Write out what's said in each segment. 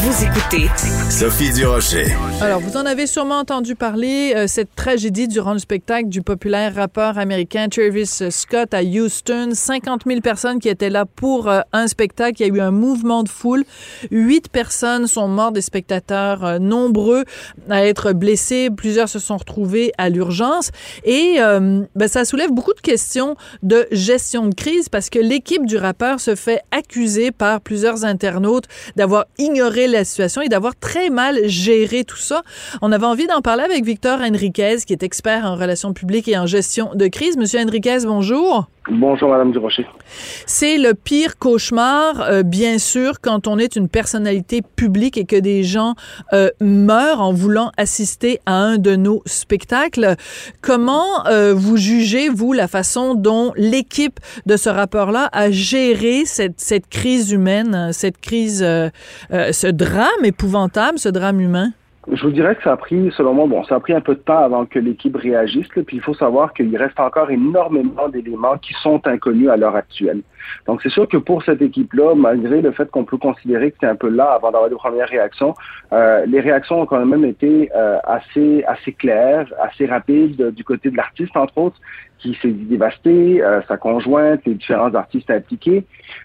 Vous écoutez Sophie Durocher. Alors, vous en avez sûrement entendu parler, euh, cette tragédie durant le spectacle du populaire rappeur américain Travis Scott à Houston. 50 000 personnes qui étaient là pour euh, un spectacle. Il y a eu un mouvement de foule. Huit personnes sont mortes, des spectateurs euh, nombreux à être blessés. Plusieurs se sont retrouvés à l'urgence. Et ben, ça soulève beaucoup de questions de gestion de crise parce que l'équipe du rappeur se fait accuser par plusieurs internautes d'avoir ignoré la situation et d'avoir très mal géré tout ça. On avait envie d'en parler avec Victor Henriquez, qui est expert en relations publiques et en gestion de crise. Monsieur Henriquez, bonjour. Bonjour, Madame Durocher. C'est le pire cauchemar, euh, bien sûr, quand on est une personnalité publique et que des gens euh, meurent en voulant assister à un de nos spectacles. Comment euh, vous jugez, vous, la façon dont l'équipe de ce rapport-là a géré cette, cette crise humaine, cette crise, ce drame épouvantable, ce drame humain? Je vous dirais que ça a pris, selon moi, bon, ça a pris un peu de temps avant que l'équipe réagisse. puis il faut savoir qu'il reste encore énormément d'éléments qui sont inconnus à l'heure actuelle. Donc c'est sûr que pour cette équipe-là, malgré le fait qu'on peut considérer que c'est un peu là avant d'avoir des premières réactions, euh, les réactions ont quand même été euh, assez assez claires, assez rapides du côté de l'artiste entre autres, qui s'est dévasté, euh, sa conjointe, les différents artistes impliqués.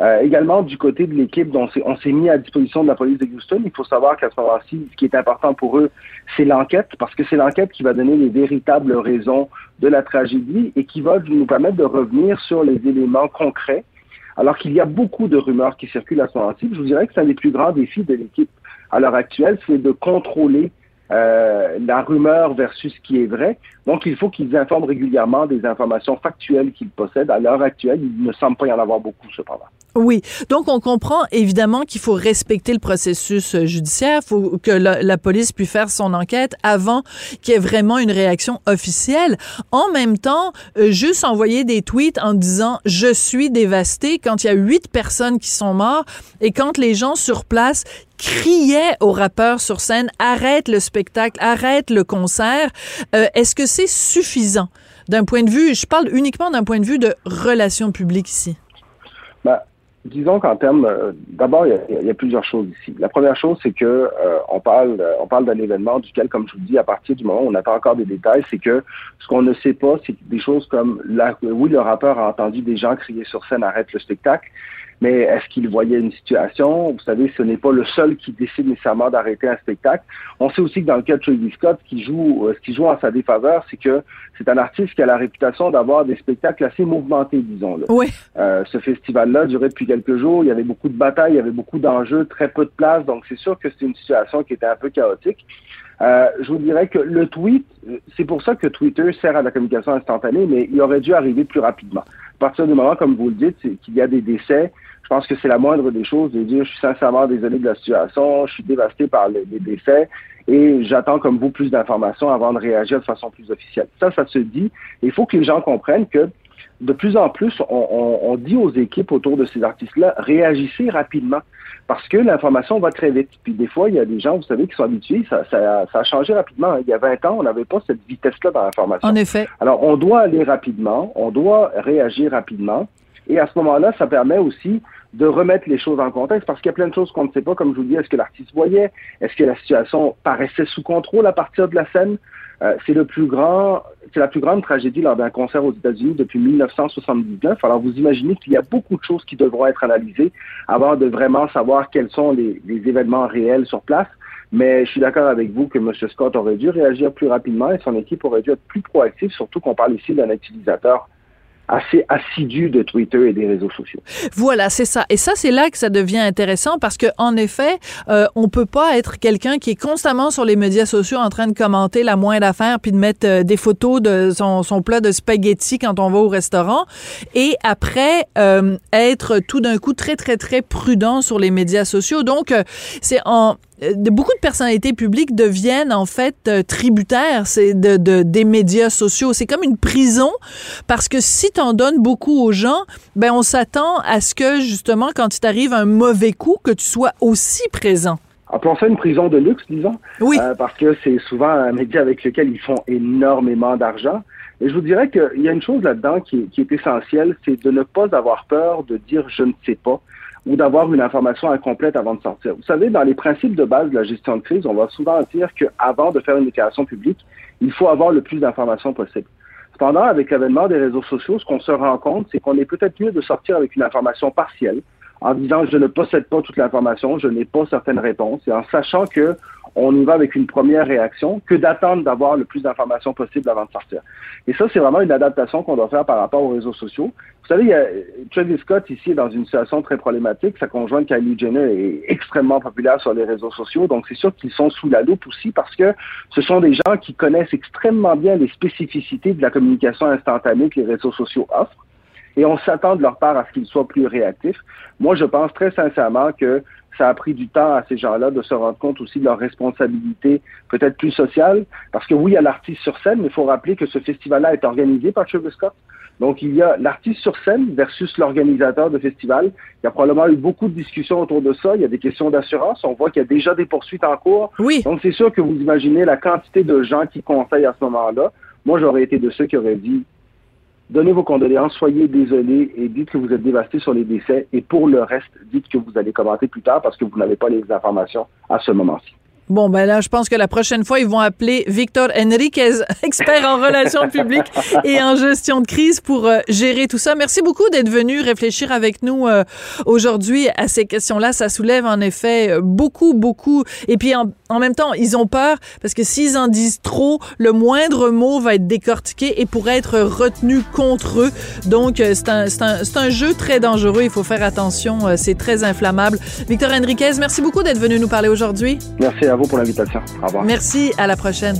Euh, également du côté de l'équipe dont on s'est mis à disposition de la police de Houston. Il faut savoir qu'à ce moment-ci, ce qui est important pour eux, c'est l'enquête, parce que c'est l'enquête qui va donner les véritables raisons de la tragédie et qui va nous permettre de revenir sur les éléments concrets. Alors qu'il y a beaucoup de rumeurs qui circulent à ce moment-ci. Je vous dirais que c'est un des plus grands défis de l'équipe à l'heure actuelle, c'est de contrôler euh, la rumeur versus ce qui est vrai. Donc, il faut qu'ils informent régulièrement des informations factuelles qu'ils possèdent. À l'heure actuelle, il ne semble pas y en avoir beaucoup, cependant. Oui. Donc, on comprend évidemment qu'il faut respecter le processus euh, judiciaire. Faut que la, police puisse faire son enquête avant qu'il y ait vraiment une réaction officielle. En même temps, euh, juste envoyer des tweets en disant « je suis dévasté » quand il y a huit personnes qui sont mortes et quand les gens sur place criaient aux rappeurs sur scène « arrête le spectacle, arrête le concert euh, Est-ce que c'est suffisant d'un point de vue, je parle uniquement d'un point de vue de relations publiques ici? Ben, disons qu'en termes, euh, d'abord, il y, a plusieurs choses ici. La première chose, c'est que euh, on parle, on parle d'un événement duquel, comme je vous dis, à partir du moment où on attend encore des détails, c'est que ce qu'on ne sait pas, c'est des choses comme, oui, le rappeur a entendu des gens crier sur scène arrête le spectacle, mais est-ce qu'il voyait une situation? Vous savez, ce n'est pas le seul qui décide nécessairement d'arrêter un spectacle. On sait aussi que dans le cas de Travis Scott, ce qui joue, euh, ce qui joue en sa défaveur, c'est que c'est un artiste qui a la réputation d'avoir des spectacles assez mouvementés, disons-le. Oui. Euh, ce festival-là durait depuis quelques jours. Il y avait beaucoup de batailles, il y avait beaucoup d'enjeux, très peu de place. Donc, c'est sûr que c'est une situation qui était un peu chaotique. Euh, je vous dirais que le tweet, c'est pour ça que Twitter sert à la communication instantanée, mais il aurait dû arriver plus rapidement. Partir du moment, comme vous le dites, qu'il y a des décès, je pense que c'est la moindre des choses de dire je suis sincèrement désolé de la situation, je suis dévasté par les, décès et j'attends comme vous plus d'informations avant de réagir de façon plus officielle. Ça, ça se dit. Il faut que les gens comprennent que de plus en plus, on, dit aux équipes autour de ces artistes-là, réagissez rapidement parce que l'information va très vite. Puis des fois, il y a des gens, vous savez, qui sont habitués, ça, ça, ça a changé rapidement. Il y a 20 ans, on n'avait pas cette vitesse-là dans l'information. En effet. Alors, on doit aller rapidement, on doit réagir rapidement. Et à ce moment-là, ça permet aussi de remettre les choses en contexte parce qu'il y a plein de choses qu'on ne sait pas. Comme je vous dis, est-ce que l'artiste voyait? Est-ce que la situation paraissait sous contrôle à partir de la scène? Euh, c'est le plus grand, c'est la plus grande tragédie lors d'un concert aux États-Unis depuis 1979. Alors vous imaginez qu'il y a beaucoup de choses qui devront être analysées avant de vraiment savoir quels sont les, les événements réels sur place. Mais je suis d'accord avec vous que M. Scott aurait dû réagir plus rapidement et son équipe aurait dû être plus proactive, surtout qu'on parle ici d'un utilisateur assez assidu de Twitter et des réseaux sociaux. Voilà, c'est ça. Et ça, c'est là que ça devient intéressant parce que, en effet, euh, on peut pas être quelqu'un qui est constamment sur les médias sociaux en train de commenter la moindre affaire puis de mettre euh, des photos de son, son, plat de spaghetti quand on va au restaurant et après euh, être tout d'un coup très très très prudent sur les médias sociaux. Donc, euh, c'est en beaucoup de personnalités publiques deviennent en fait euh, tributaires c'est de, de, des médias sociaux. C'est comme une prison parce que si tu en donnes beaucoup aux gens, ben on s'attend à ce que justement quand il t'arrive un mauvais coup, que tu sois aussi présent. Appelons ça une prison de luxe, disons. Oui. Euh, parce que c'est souvent un média avec lequel ils font énormément d'argent. Et je vous dirais qu'il y a une chose là-dedans qui, qui, est essentielle, c'est de ne pas avoir peur de dire je ne sais pas ou d'avoir une information incomplète avant de sortir. Vous savez, dans les principes de base de la gestion de crise, on va souvent dire qu'avant de faire une déclaration publique, il faut avoir le plus d'informations possible. Cependant, avec l'avènement des réseaux sociaux, ce qu'on se rend compte, c'est qu'on est peut-être mieux de sortir avec une information partielle, en disant je ne possède pas toute l'information, je n'ai pas certaines réponses, et en sachant que on y va avec une première réaction que d'attendre d'avoir le plus d'informations possible avant de sortir. Et ça, c'est vraiment une adaptation qu'on doit faire par rapport aux réseaux sociaux. Vous savez, il y a, Travis Scott ici est dans une situation très problématique. Sa conjointe Kylie Jenner est extrêmement populaire sur les réseaux sociaux, donc c'est sûr qu'ils sont sous la loupe aussi parce que ce sont des gens qui connaissent extrêmement bien les spécificités de la communication instantanée que les réseaux sociaux offrent et on s'attend de leur part à ce qu'ils soient plus réactifs. Moi, je pense très sincèrement que ça a pris du temps à ces gens-là de se rendre compte aussi de leur responsabilité peut-être plus sociale, parce que oui, il y a l'artiste sur scène, mais il faut rappeler que ce festival-là est organisé par Travis Scott. Donc, il y a l'artiste sur scène versus l'organisateur de festival. Il y a probablement eu beaucoup de discussions autour de ça. Il y a des questions d'assurance. On voit qu'il y a déjà des poursuites en cours. Oui. Donc, c'est sûr que vous imaginez la quantité de gens qui conseillent à ce moment-là. Moi, j'aurais été de ceux qui auraient dit Donnez vos condoléances, soyez désolés et dites que vous êtes dévasté sur les décès. Et pour le reste, dites que vous allez commenter plus tard parce que vous n'avez pas les informations à ce moment-ci. Bon, ben là, je pense que la prochaine fois, ils vont appeler Victor Enriquez, expert en relations publiques et en gestion de crise pour euh, gérer tout ça. Merci beaucoup d'être venu réfléchir avec nous euh, aujourd'hui à ces questions-là. Ça soulève en effet euh, beaucoup, beaucoup. Et puis en, même temps, ils ont peur parce que s'ils en disent trop, le moindre mot va être décortiqué et pourrait être retenu contre eux. Donc, c'est un, un, un jeu très dangereux. Il faut faire attention. C'est très inflammable. Victor Enriquez, merci beaucoup d'être venu nous parler aujourd'hui. Merci à vous pour l'invitation. Au revoir. Merci, à la prochaine.